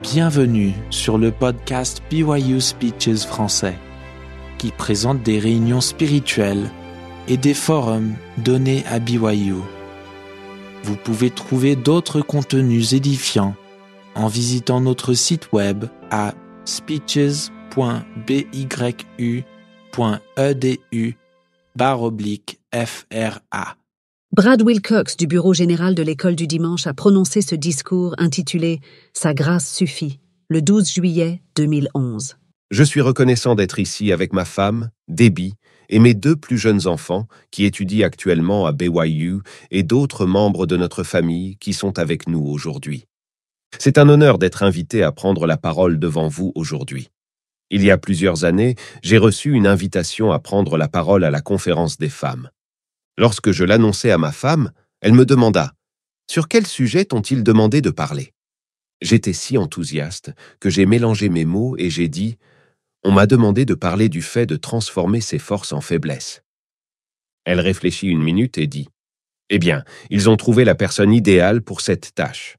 Bienvenue sur le podcast BYU Speeches français, qui présente des réunions spirituelles et des forums donnés à BYU. Vous pouvez trouver d'autres contenus édifiants en visitant notre site web à speeches.byu.edu FRA. Brad Wilcox du Bureau général de l'École du dimanche a prononcé ce discours intitulé Sa grâce suffit, le 12 juillet 2011. Je suis reconnaissant d'être ici avec ma femme, Debbie, et mes deux plus jeunes enfants qui étudient actuellement à BYU et d'autres membres de notre famille qui sont avec nous aujourd'hui. C'est un honneur d'être invité à prendre la parole devant vous aujourd'hui. Il y a plusieurs années, j'ai reçu une invitation à prendre la parole à la conférence des femmes. Lorsque je l'annonçai à ma femme, elle me demanda Sur quel sujet t'ont-ils demandé de parler? J'étais si enthousiaste que j'ai mélangé mes mots et j'ai dit On m'a demandé de parler du fait de transformer ses forces en faiblesse. Elle réfléchit une minute et dit Eh bien, ils ont trouvé la personne idéale pour cette tâche.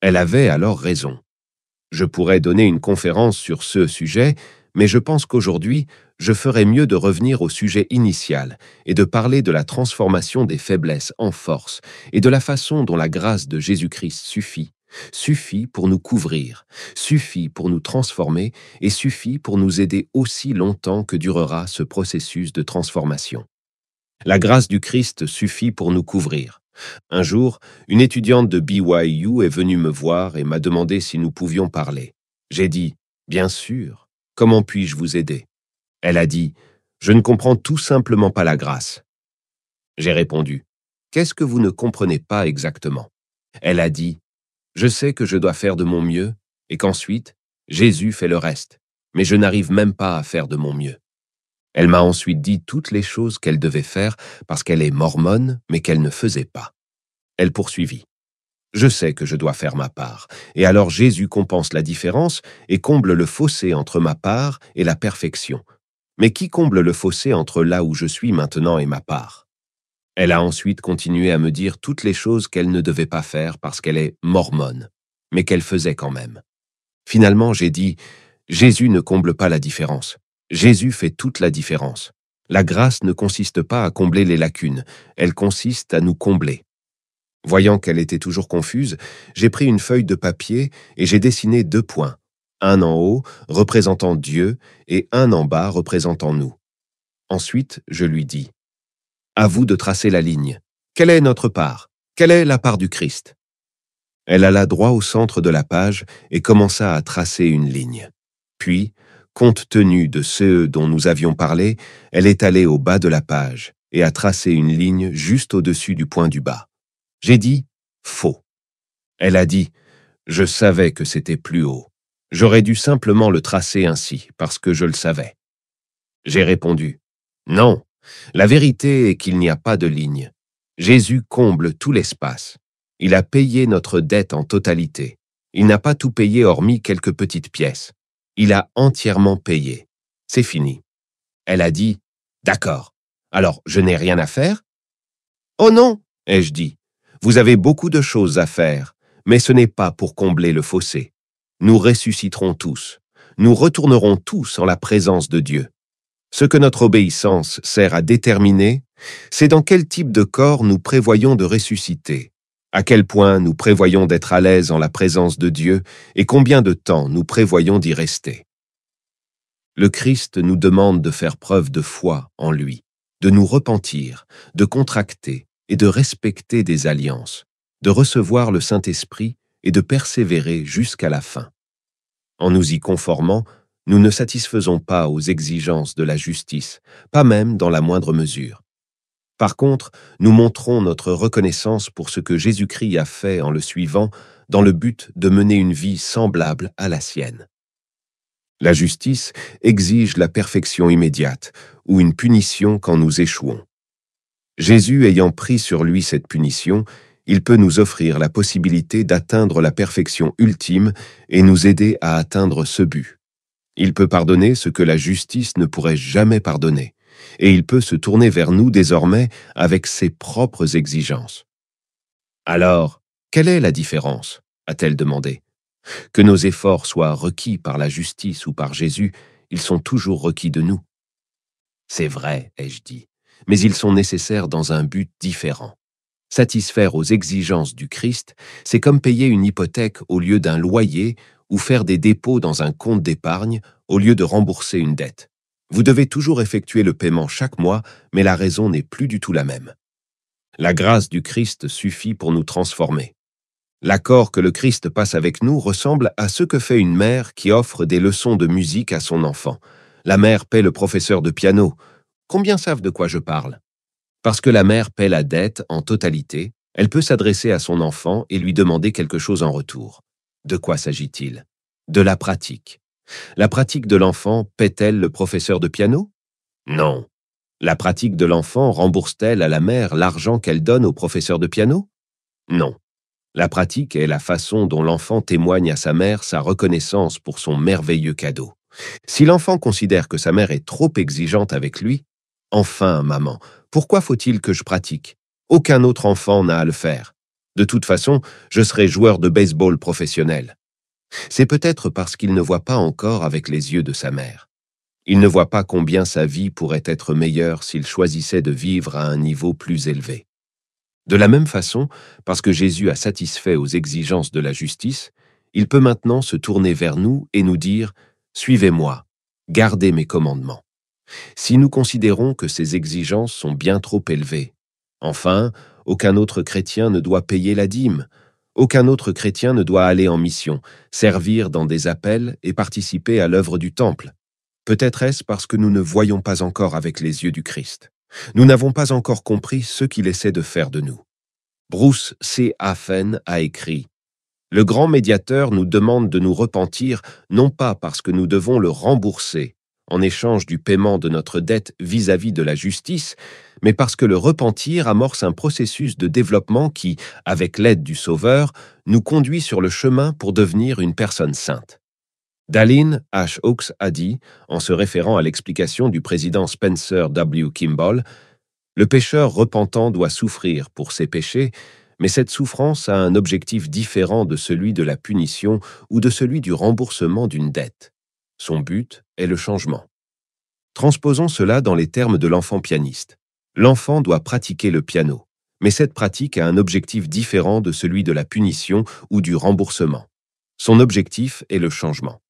Elle avait alors raison. Je pourrais donner une conférence sur ce sujet, mais je pense qu'aujourd'hui, je ferais mieux de revenir au sujet initial et de parler de la transformation des faiblesses en force et de la façon dont la grâce de Jésus-Christ suffit, suffit pour nous couvrir, suffit pour nous transformer et suffit pour nous aider aussi longtemps que durera ce processus de transformation. La grâce du Christ suffit pour nous couvrir. Un jour, une étudiante de BYU est venue me voir et m'a demandé si nous pouvions parler. J'ai dit, bien sûr, comment puis-je vous aider? Elle a dit Je ne comprends tout simplement pas la grâce. J'ai répondu Qu'est-ce que vous ne comprenez pas exactement? Elle a dit Je sais que je dois faire de mon mieux et qu'ensuite, Jésus fait le reste, mais je n'arrive même pas à faire de mon mieux. Elle m'a ensuite dit toutes les choses qu'elle devait faire parce qu'elle est mormone, mais qu'elle ne faisait pas. Elle poursuivit. Je sais que je dois faire ma part, et alors Jésus compense la différence et comble le fossé entre ma part et la perfection, mais qui comble le fossé entre là où je suis maintenant et ma part? Elle a ensuite continué à me dire toutes les choses qu'elle ne devait pas faire parce qu'elle est mormone, mais qu'elle faisait quand même. Finalement, j'ai dit, Jésus ne comble pas la différence. Jésus fait toute la différence. La grâce ne consiste pas à combler les lacunes, elle consiste à nous combler. Voyant qu'elle était toujours confuse, j'ai pris une feuille de papier et j'ai dessiné deux points, un en haut représentant Dieu et un en bas représentant nous. Ensuite, je lui dis, À vous de tracer la ligne. Quelle est notre part? Quelle est la part du Christ Elle alla droit au centre de la page et commença à tracer une ligne. Puis, compte tenu de ceux dont nous avions parlé, elle est allée au bas de la page et a tracé une ligne juste au-dessus du point du bas. J'ai dit faux. Elle a dit Je savais que c'était plus haut. J'aurais dû simplement le tracer ainsi, parce que je le savais. J'ai répondu, Non, la vérité est qu'il n'y a pas de ligne. Jésus comble tout l'espace. Il a payé notre dette en totalité. Il n'a pas tout payé hormis quelques petites pièces. Il a entièrement payé. C'est fini. Elle a dit, D'accord. Alors, je n'ai rien à faire? Oh non, ai-je dit. Vous avez beaucoup de choses à faire, mais ce n'est pas pour combler le fossé nous ressusciterons tous, nous retournerons tous en la présence de Dieu. Ce que notre obéissance sert à déterminer, c'est dans quel type de corps nous prévoyons de ressusciter, à quel point nous prévoyons d'être à l'aise en la présence de Dieu et combien de temps nous prévoyons d'y rester. Le Christ nous demande de faire preuve de foi en lui, de nous repentir, de contracter et de respecter des alliances, de recevoir le Saint-Esprit et de persévérer jusqu'à la fin. En nous y conformant, nous ne satisfaisons pas aux exigences de la justice, pas même dans la moindre mesure. Par contre, nous montrons notre reconnaissance pour ce que Jésus-Christ a fait en le suivant dans le but de mener une vie semblable à la sienne. La justice exige la perfection immédiate ou une punition quand nous échouons. Jésus ayant pris sur lui cette punition, il peut nous offrir la possibilité d'atteindre la perfection ultime et nous aider à atteindre ce but. Il peut pardonner ce que la justice ne pourrait jamais pardonner, et il peut se tourner vers nous désormais avec ses propres exigences. Alors, quelle est la différence? a-t-elle demandé. Que nos efforts soient requis par la justice ou par Jésus, ils sont toujours requis de nous. C'est vrai, ai-je dit, mais ils sont nécessaires dans un but différent. Satisfaire aux exigences du Christ, c'est comme payer une hypothèque au lieu d'un loyer ou faire des dépôts dans un compte d'épargne au lieu de rembourser une dette. Vous devez toujours effectuer le paiement chaque mois, mais la raison n'est plus du tout la même. La grâce du Christ suffit pour nous transformer. L'accord que le Christ passe avec nous ressemble à ce que fait une mère qui offre des leçons de musique à son enfant. La mère paie le professeur de piano. Combien savent de quoi je parle? Parce que la mère paie la dette en totalité, elle peut s'adresser à son enfant et lui demander quelque chose en retour. De quoi s'agit-il? De la pratique. La pratique de l'enfant paie-t-elle le professeur de piano? Non. La pratique de l'enfant rembourse-t-elle à la mère l'argent qu'elle donne au professeur de piano? Non. La pratique est la façon dont l'enfant témoigne à sa mère sa reconnaissance pour son merveilleux cadeau. Si l'enfant considère que sa mère est trop exigeante avec lui, enfin, maman, pourquoi faut-il que je pratique? Aucun autre enfant n'a à le faire. De toute façon, je serai joueur de baseball professionnel. C'est peut-être parce qu'il ne voit pas encore avec les yeux de sa mère. Il ne voit pas combien sa vie pourrait être meilleure s'il choisissait de vivre à un niveau plus élevé. De la même façon, parce que Jésus a satisfait aux exigences de la justice, il peut maintenant se tourner vers nous et nous dire ⁇ Suivez-moi, gardez mes commandements ⁇ Si nous considérons que ces exigences sont bien trop élevées, enfin, aucun autre chrétien ne doit payer la dîme, aucun autre chrétien ne doit aller en mission, servir dans des appels et participer à l'œuvre du Temple. Peut-être est-ce parce que nous ne voyons pas encore avec les yeux du Christ. Nous n'avons pas encore compris ce qu'il essaie de faire de nous. Bruce C. Hafen a écrit Le grand médiateur nous demande de nous repentir non pas parce que nous devons le rembourser en échange du paiement de notre dette vis-à-vis -vis de la justice, mais parce que le repentir amorce un processus de développement qui, avec l'aide du Sauveur, nous conduit sur le chemin pour devenir une personne sainte. Dallin H. Hawkes a dit, en se référant à l'explication du président Spencer W. Kimball, Le pécheur repentant doit souffrir pour ses péchés, mais cette souffrance a un objectif différent de celui de la punition ou de celui du remboursement d'une dette. Son but est le changement. Transposons cela dans les termes de l'enfant pianiste. L'enfant doit pratiquer le piano, mais cette pratique a un objectif différent de celui de la punition ou du remboursement. Son objectif est le changement.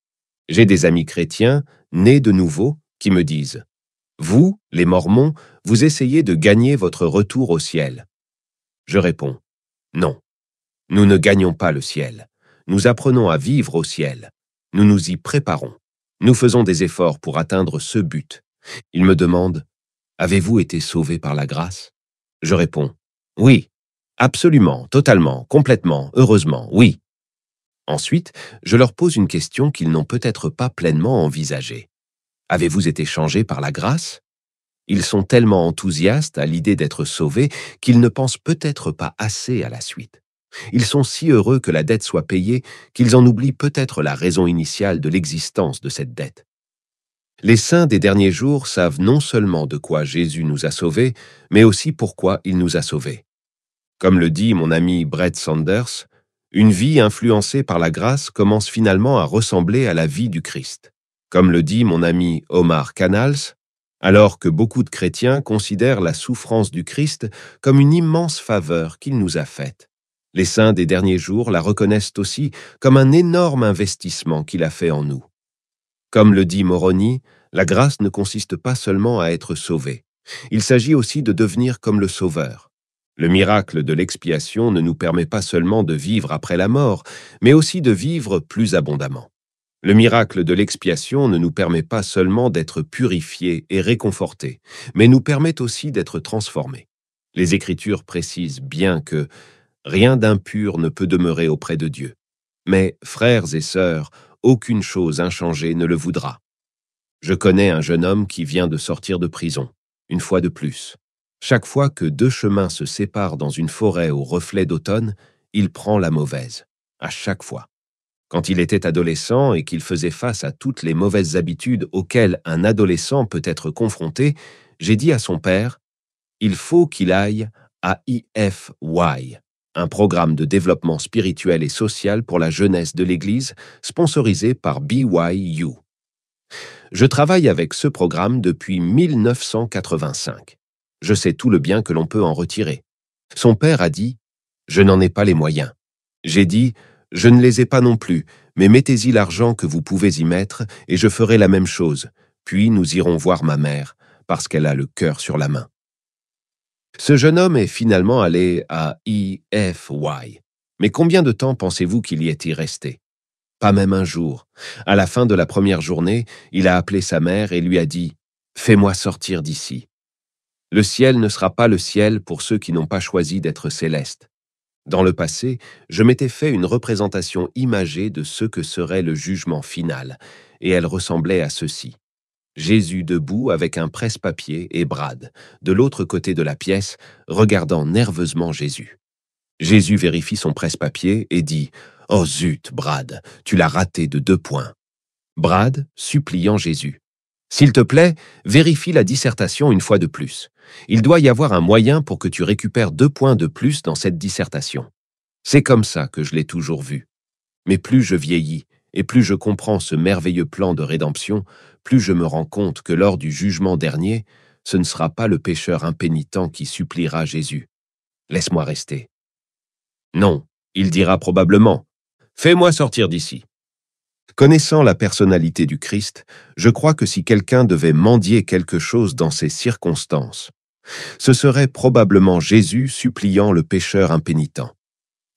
J'ai des amis chrétiens, nés de nouveau, qui me disent Vous, les Mormons, vous essayez de gagner votre retour au ciel. Je réponds Non. Nous ne gagnons pas le ciel. Nous apprenons à vivre au ciel. Nous nous y préparons. Nous faisons des efforts pour atteindre ce but. Ils me demandent Avez-vous été sauvé par la grâce? Je réponds Oui, absolument, totalement, complètement, heureusement, oui. Ensuite, je leur pose une question qu'ils n'ont peut-être pas pleinement envisagée. Avez-vous été changé par la grâce? Ils sont tellement enthousiastes à l'idée d'être sauvés qu'ils ne pensent peut-être pas assez à la suite. Ils sont si heureux que la dette soit payée qu'ils en oublient peut-être la raison initiale de l'existence de cette dette. Les saints des derniers jours savent non seulement de quoi Jésus nous a sauvés, mais aussi pourquoi il nous a sauvés. Comme le dit mon ami Brett Sanders, une vie influencée par la grâce commence finalement à ressembler à la vie du Christ. Comme le dit mon ami Omar Canals, alors que beaucoup de chrétiens considèrent la souffrance du Christ comme une immense faveur qu'il nous a faite. Les saints des derniers jours la reconnaissent aussi comme un énorme investissement qu'il a fait en nous. Comme le dit Moroni, la grâce ne consiste pas seulement à être sauvé. Il s'agit aussi de devenir comme le Sauveur. Le miracle de l'expiation ne nous permet pas seulement de vivre après la mort, mais aussi de vivre plus abondamment. Le miracle de l'expiation ne nous permet pas seulement d'être purifiés et réconfortés, mais nous permet aussi d'être transformés. Les Écritures précisent bien que rien d'impur ne peut demeurer auprès de Dieu. Mais, frères et sœurs, aucune chose inchangée ne le voudra. Je connais un jeune homme qui vient de sortir de prison, une fois de plus. Chaque fois que deux chemins se séparent dans une forêt au reflet d'automne, il prend la mauvaise, à chaque fois. Quand il était adolescent et qu'il faisait face à toutes les mauvaises habitudes auxquelles un adolescent peut être confronté, j'ai dit à son père, Il faut qu'il aille à IFY, un programme de développement spirituel et social pour la jeunesse de l'Église sponsorisé par BYU. Je travaille avec ce programme depuis 1985. Je sais tout le bien que l'on peut en retirer. Son père a dit ⁇ Je n'en ai pas les moyens ⁇ J'ai dit ⁇ Je ne les ai pas non plus, mais mettez-y l'argent que vous pouvez y mettre et je ferai la même chose, puis nous irons voir ma mère, parce qu'elle a le cœur sur la main. Ce jeune homme est finalement allé à EFY. Mais combien de temps pensez-vous qu'il y est-il resté? Pas même un jour. À la fin de la première journée, il a appelé sa mère et lui a dit Fais-moi sortir d'ici. Le ciel ne sera pas le ciel pour ceux qui n'ont pas choisi d'être célestes. Dans le passé, je m'étais fait une représentation imagée de ce que serait le jugement final, et elle ressemblait à ceci. Jésus debout avec un presse-papier et Brad, de l'autre côté de la pièce, regardant nerveusement Jésus. Jésus vérifie son presse-papier et dit Oh zut, Brad, tu l'as raté de deux points. Brad, suppliant Jésus. S'il te plaît, vérifie la dissertation une fois de plus. Il doit y avoir un moyen pour que tu récupères deux points de plus dans cette dissertation. C'est comme ça que je l'ai toujours vu. Mais plus je vieillis, et plus je comprends ce merveilleux plan de rédemption, plus je me rends compte que lors du jugement dernier, ce ne sera pas le pécheur impénitent qui suppliera Jésus. Laisse-moi rester. Non, il dira probablement Fais-moi sortir d'ici. Connaissant la personnalité du Christ, je crois que si quelqu'un devait mendier quelque chose dans ces circonstances, ce serait probablement Jésus suppliant le pécheur impénitent.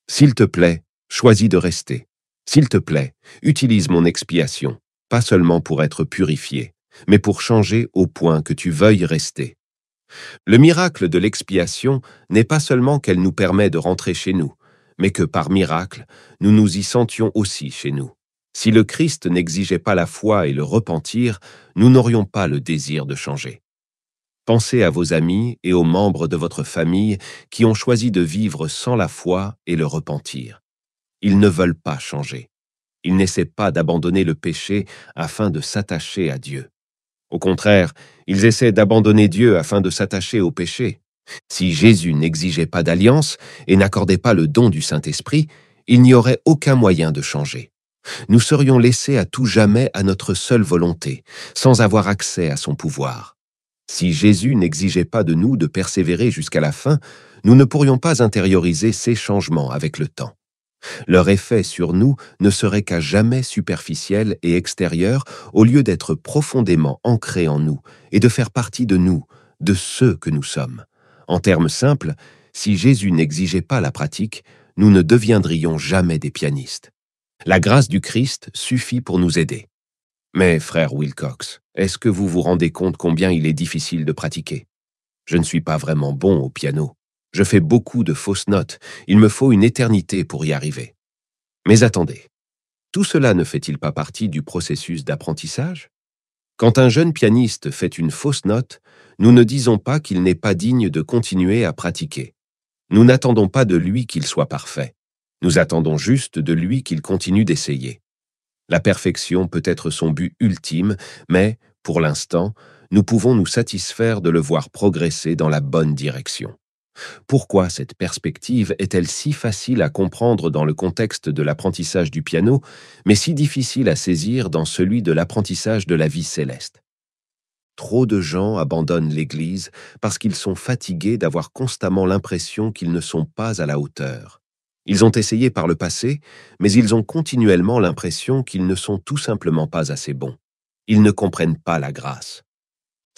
S'il te plaît, choisis de rester. S'il te plaît, utilise mon expiation, pas seulement pour être purifié, mais pour changer au point que tu veuilles rester. Le miracle de l'expiation n'est pas seulement qu'elle nous permet de rentrer chez nous, mais que par miracle, nous nous y sentions aussi chez nous. Si le Christ n'exigeait pas la foi et le repentir, nous n'aurions pas le désir de changer. Pensez à vos amis et aux membres de votre famille qui ont choisi de vivre sans la foi et le repentir. Ils ne veulent pas changer. Ils n'essaient pas d'abandonner le péché afin de s'attacher à Dieu. Au contraire, ils essaient d'abandonner Dieu afin de s'attacher au péché. Si Jésus n'exigeait pas d'alliance et n'accordait pas le don du Saint-Esprit, il n'y aurait aucun moyen de changer. Nous serions laissés à tout jamais à notre seule volonté, sans avoir accès à son pouvoir. Si Jésus n'exigeait pas de nous de persévérer jusqu'à la fin, nous ne pourrions pas intérioriser ces changements avec le temps. Leur effet sur nous ne serait qu'à jamais superficiel et extérieur au lieu d'être profondément ancré en nous et de faire partie de nous, de ceux que nous sommes. En termes simples, si Jésus n'exigeait pas la pratique, nous ne deviendrions jamais des pianistes. La grâce du Christ suffit pour nous aider. Mais, frère Wilcox, est-ce que vous vous rendez compte combien il est difficile de pratiquer? Je ne suis pas vraiment bon au piano. Je fais beaucoup de fausses notes. Il me faut une éternité pour y arriver. Mais attendez, tout cela ne fait-il pas partie du processus d'apprentissage? Quand un jeune pianiste fait une fausse note, nous ne disons pas qu'il n'est pas digne de continuer à pratiquer. Nous n'attendons pas de lui qu'il soit parfait. Nous attendons juste de lui qu'il continue d'essayer. La perfection peut être son but ultime, mais, pour l'instant, nous pouvons nous satisfaire de le voir progresser dans la bonne direction. Pourquoi cette perspective est-elle si facile à comprendre dans le contexte de l'apprentissage du piano, mais si difficile à saisir dans celui de l'apprentissage de la vie céleste? Trop de gens abandonnent l'Église parce qu'ils sont fatigués d'avoir constamment l'impression qu'ils ne sont pas à la hauteur. Ils ont essayé par le passé, mais ils ont continuellement l'impression qu'ils ne sont tout simplement pas assez bons. Ils ne comprennent pas la grâce.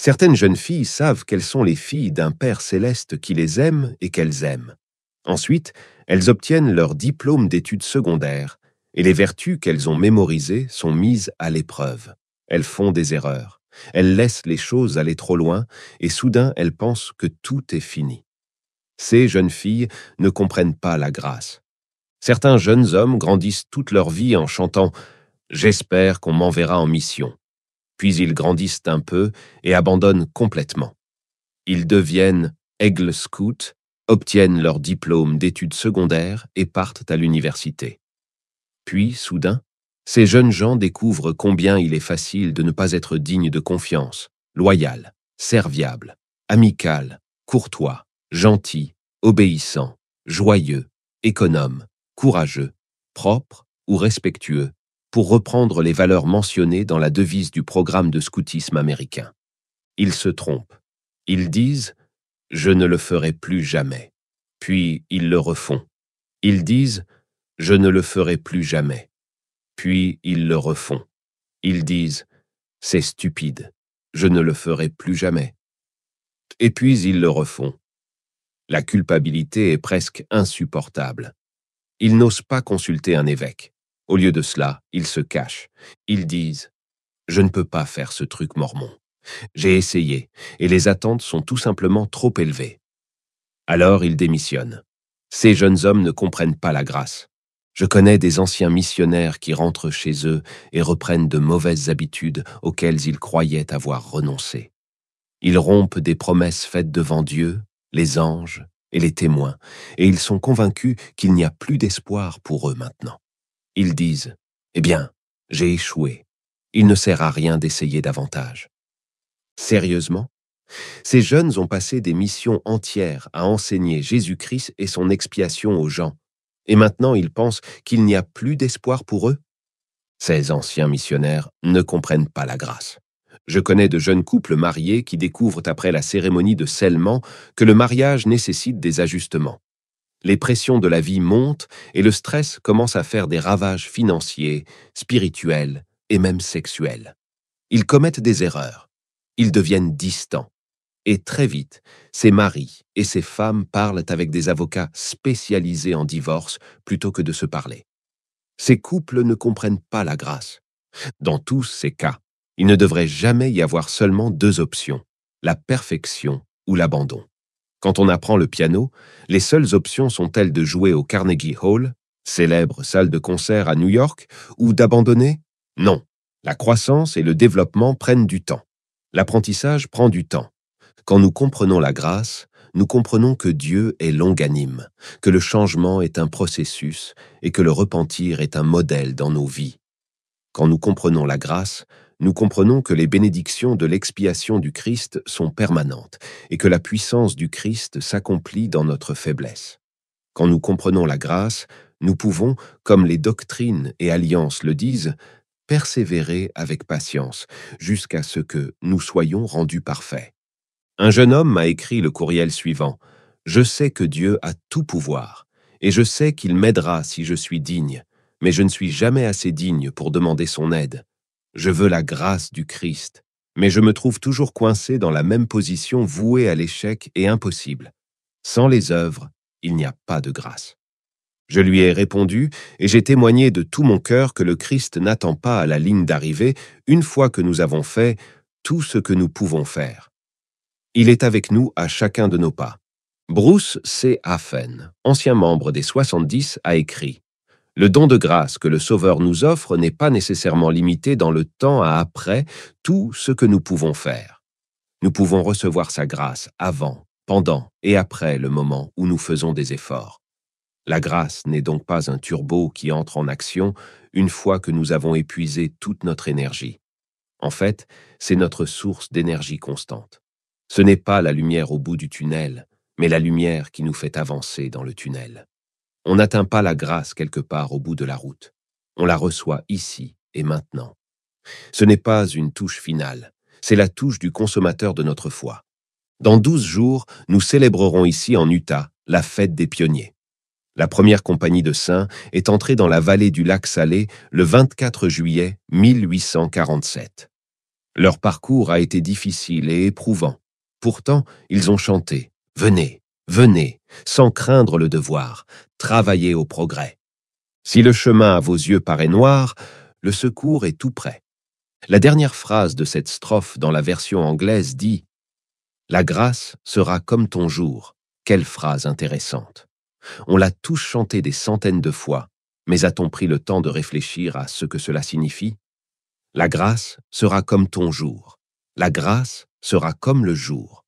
Certaines jeunes filles savent qu'elles sont les filles d'un Père céleste qui les aime et qu'elles aiment. Ensuite, elles obtiennent leur diplôme d'études secondaires, et les vertus qu'elles ont mémorisées sont mises à l'épreuve. Elles font des erreurs, elles laissent les choses aller trop loin, et soudain elles pensent que tout est fini. Ces jeunes filles ne comprennent pas la grâce. Certains jeunes hommes grandissent toute leur vie en chantant ⁇ J'espère qu'on m'enverra en mission ⁇ puis ils grandissent un peu et abandonnent complètement. Ils deviennent aigle scouts, obtiennent leur diplôme d'études secondaires et partent à l'université. Puis, soudain, ces jeunes gens découvrent combien il est facile de ne pas être digne de confiance, loyal, serviable, amical, courtois, gentil, obéissant, joyeux, économe, courageux, propre ou respectueux, pour reprendre les valeurs mentionnées dans la devise du programme de scoutisme américain. Ils se trompent. Ils disent ⁇ Je ne le ferai plus jamais ⁇ Puis ils le refont. Ils disent ⁇ Je ne le ferai plus jamais ⁇ Puis ils le refont. Ils disent ⁇ C'est stupide, je ne le ferai plus jamais ⁇ Et puis ils le refont. La culpabilité est presque insupportable. Ils n'osent pas consulter un évêque. Au lieu de cela, ils se cachent. Ils disent ⁇ Je ne peux pas faire ce truc mormon. J'ai essayé, et les attentes sont tout simplement trop élevées. Alors ils démissionnent. Ces jeunes hommes ne comprennent pas la grâce. Je connais des anciens missionnaires qui rentrent chez eux et reprennent de mauvaises habitudes auxquelles ils croyaient avoir renoncé. Ils rompent des promesses faites devant Dieu, les anges et les témoins, et ils sont convaincus qu'il n'y a plus d'espoir pour eux maintenant. Ils disent, Eh bien, j'ai échoué. Il ne sert à rien d'essayer davantage. Sérieusement Ces jeunes ont passé des missions entières à enseigner Jésus-Christ et son expiation aux gens, et maintenant ils pensent qu'il n'y a plus d'espoir pour eux Ces anciens missionnaires ne comprennent pas la grâce. Je connais de jeunes couples mariés qui découvrent après la cérémonie de scellement que le mariage nécessite des ajustements les pressions de la vie montent et le stress commence à faire des ravages financiers, spirituels et même sexuels. Ils commettent des erreurs. Ils deviennent distants. Et très vite, ces maris et ces femmes parlent avec des avocats spécialisés en divorce plutôt que de se parler. Ces couples ne comprennent pas la grâce. Dans tous ces cas, il ne devrait jamais y avoir seulement deux options, la perfection ou l'abandon. Quand on apprend le piano, les seules options sont-elles de jouer au Carnegie Hall, célèbre salle de concert à New York, ou d'abandonner? Non. La croissance et le développement prennent du temps. L'apprentissage prend du temps. Quand nous comprenons la grâce, nous comprenons que Dieu est longanime, que le changement est un processus et que le repentir est un modèle dans nos vies. Quand nous comprenons la grâce, nous comprenons que les bénédictions de l'expiation du Christ sont permanentes et que la puissance du Christ s'accomplit dans notre faiblesse. Quand nous comprenons la grâce, nous pouvons, comme les doctrines et alliances le disent, persévérer avec patience jusqu'à ce que nous soyons rendus parfaits. Un jeune homme m'a écrit le courriel suivant. Je sais que Dieu a tout pouvoir, et je sais qu'il m'aidera si je suis digne, mais je ne suis jamais assez digne pour demander son aide. Je veux la grâce du Christ, mais je me trouve toujours coincé dans la même position vouée à l'échec et impossible. Sans les œuvres, il n'y a pas de grâce. Je lui ai répondu et j'ai témoigné de tout mon cœur que le Christ n'attend pas à la ligne d'arrivée une fois que nous avons fait tout ce que nous pouvons faire. Il est avec nous à chacun de nos pas. Bruce C. Hafen, ancien membre des 70, a écrit le don de grâce que le Sauveur nous offre n'est pas nécessairement limité dans le temps à après tout ce que nous pouvons faire. Nous pouvons recevoir sa grâce avant, pendant et après le moment où nous faisons des efforts. La grâce n'est donc pas un turbo qui entre en action une fois que nous avons épuisé toute notre énergie. En fait, c'est notre source d'énergie constante. Ce n'est pas la lumière au bout du tunnel, mais la lumière qui nous fait avancer dans le tunnel. On n'atteint pas la grâce quelque part au bout de la route. On la reçoit ici et maintenant. Ce n'est pas une touche finale, c'est la touche du consommateur de notre foi. Dans douze jours, nous célébrerons ici en Utah la fête des pionniers. La première compagnie de saints est entrée dans la vallée du lac Salé le 24 juillet 1847. Leur parcours a été difficile et éprouvant. Pourtant, ils ont chanté ⁇ Venez, venez, sans craindre le devoir, travaillez au progrès. Si le chemin à vos yeux paraît noir, le secours est tout près. La dernière phrase de cette strophe dans la version anglaise dit La grâce sera comme ton jour. Quelle phrase intéressante. On l'a tous chanté des centaines de fois, mais a-t-on pris le temps de réfléchir à ce que cela signifie La grâce sera comme ton jour. La grâce sera comme le jour.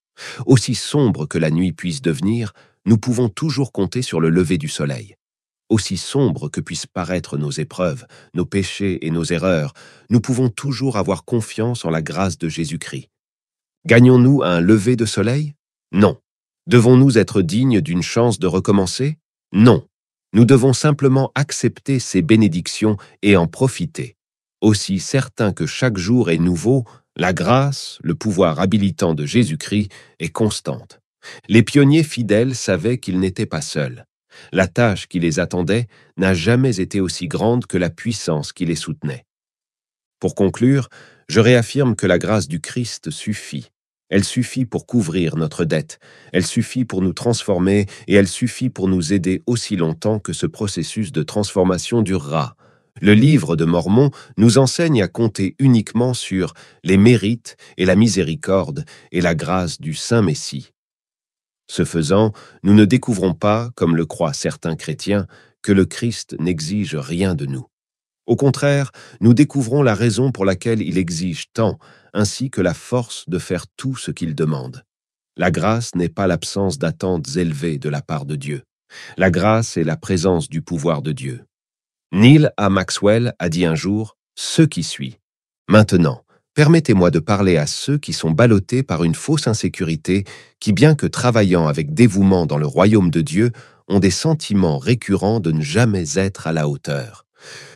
Aussi sombre que la nuit puisse devenir, nous pouvons toujours compter sur le lever du soleil. Aussi sombre que puissent paraître nos épreuves, nos péchés et nos erreurs, nous pouvons toujours avoir confiance en la grâce de Jésus-Christ. Gagnons-nous un lever de soleil? Non. Devons-nous être dignes d'une chance de recommencer? Non. Nous devons simplement accepter ces bénédictions et en profiter. Aussi certain que chaque jour est nouveau, la grâce, le pouvoir habilitant de Jésus-Christ est constante. Les pionniers fidèles savaient qu'ils n'étaient pas seuls. La tâche qui les attendait n'a jamais été aussi grande que la puissance qui les soutenait. Pour conclure, je réaffirme que la grâce du Christ suffit. Elle suffit pour couvrir notre dette, elle suffit pour nous transformer et elle suffit pour nous aider aussi longtemps que ce processus de transformation durera. Le livre de Mormon nous enseigne à compter uniquement sur les mérites et la miséricorde et la grâce du Saint Messie. Ce faisant, nous ne découvrons pas, comme le croient certains chrétiens, que le Christ n'exige rien de nous. Au contraire, nous découvrons la raison pour laquelle il exige tant, ainsi que la force de faire tout ce qu'il demande. La grâce n'est pas l'absence d'attentes élevées de la part de Dieu. La grâce est la présence du pouvoir de Dieu. Neil A. Maxwell a dit un jour Ce qui suit. Maintenant, permettez-moi de parler à ceux qui sont ballottés par une fausse insécurité, qui, bien que travaillant avec dévouement dans le royaume de Dieu, ont des sentiments récurrents de ne jamais être à la hauteur.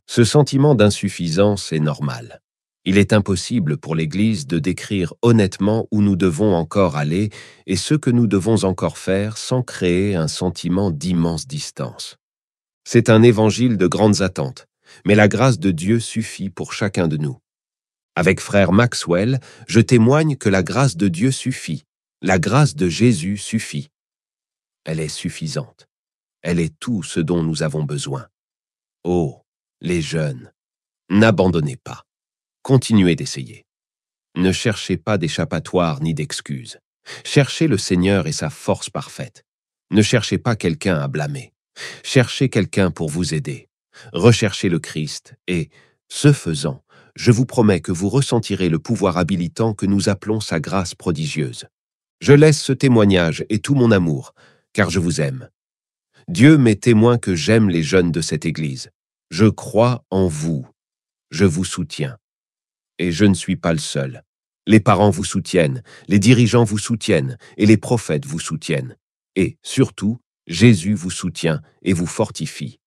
Ce sentiment d'insuffisance est normal. Il est impossible pour l'Église de décrire honnêtement où nous devons encore aller et ce que nous devons encore faire sans créer un sentiment d'immense distance. C'est un évangile de grandes attentes, mais la grâce de Dieu suffit pour chacun de nous. Avec frère Maxwell, je témoigne que la grâce de Dieu suffit, la grâce de Jésus suffit. Elle est suffisante. Elle est tout ce dont nous avons besoin. Oh, les jeunes, n'abandonnez pas. Continuez d'essayer. Ne cherchez pas d'échappatoire ni d'excuses. Cherchez le Seigneur et sa force parfaite. Ne cherchez pas quelqu'un à blâmer. Cherchez quelqu'un pour vous aider. Recherchez le Christ et, ce faisant, je vous promets que vous ressentirez le pouvoir habilitant que nous appelons sa grâce prodigieuse. Je laisse ce témoignage et tout mon amour, car je vous aime. Dieu m'est témoin que j'aime les jeunes de cette Église. Je crois en vous. Je vous soutiens. Et je ne suis pas le seul. Les parents vous soutiennent, les dirigeants vous soutiennent, et les prophètes vous soutiennent. Et, surtout, Jésus vous soutient et vous fortifie.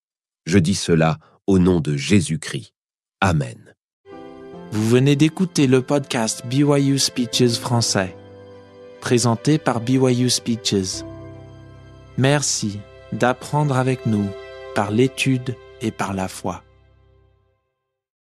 Je dis cela au nom de Jésus-Christ. Amen. Vous venez d'écouter le podcast BYU Speeches français, présenté par BYU Speeches. Merci d'apprendre avec nous par l'étude et par la foi.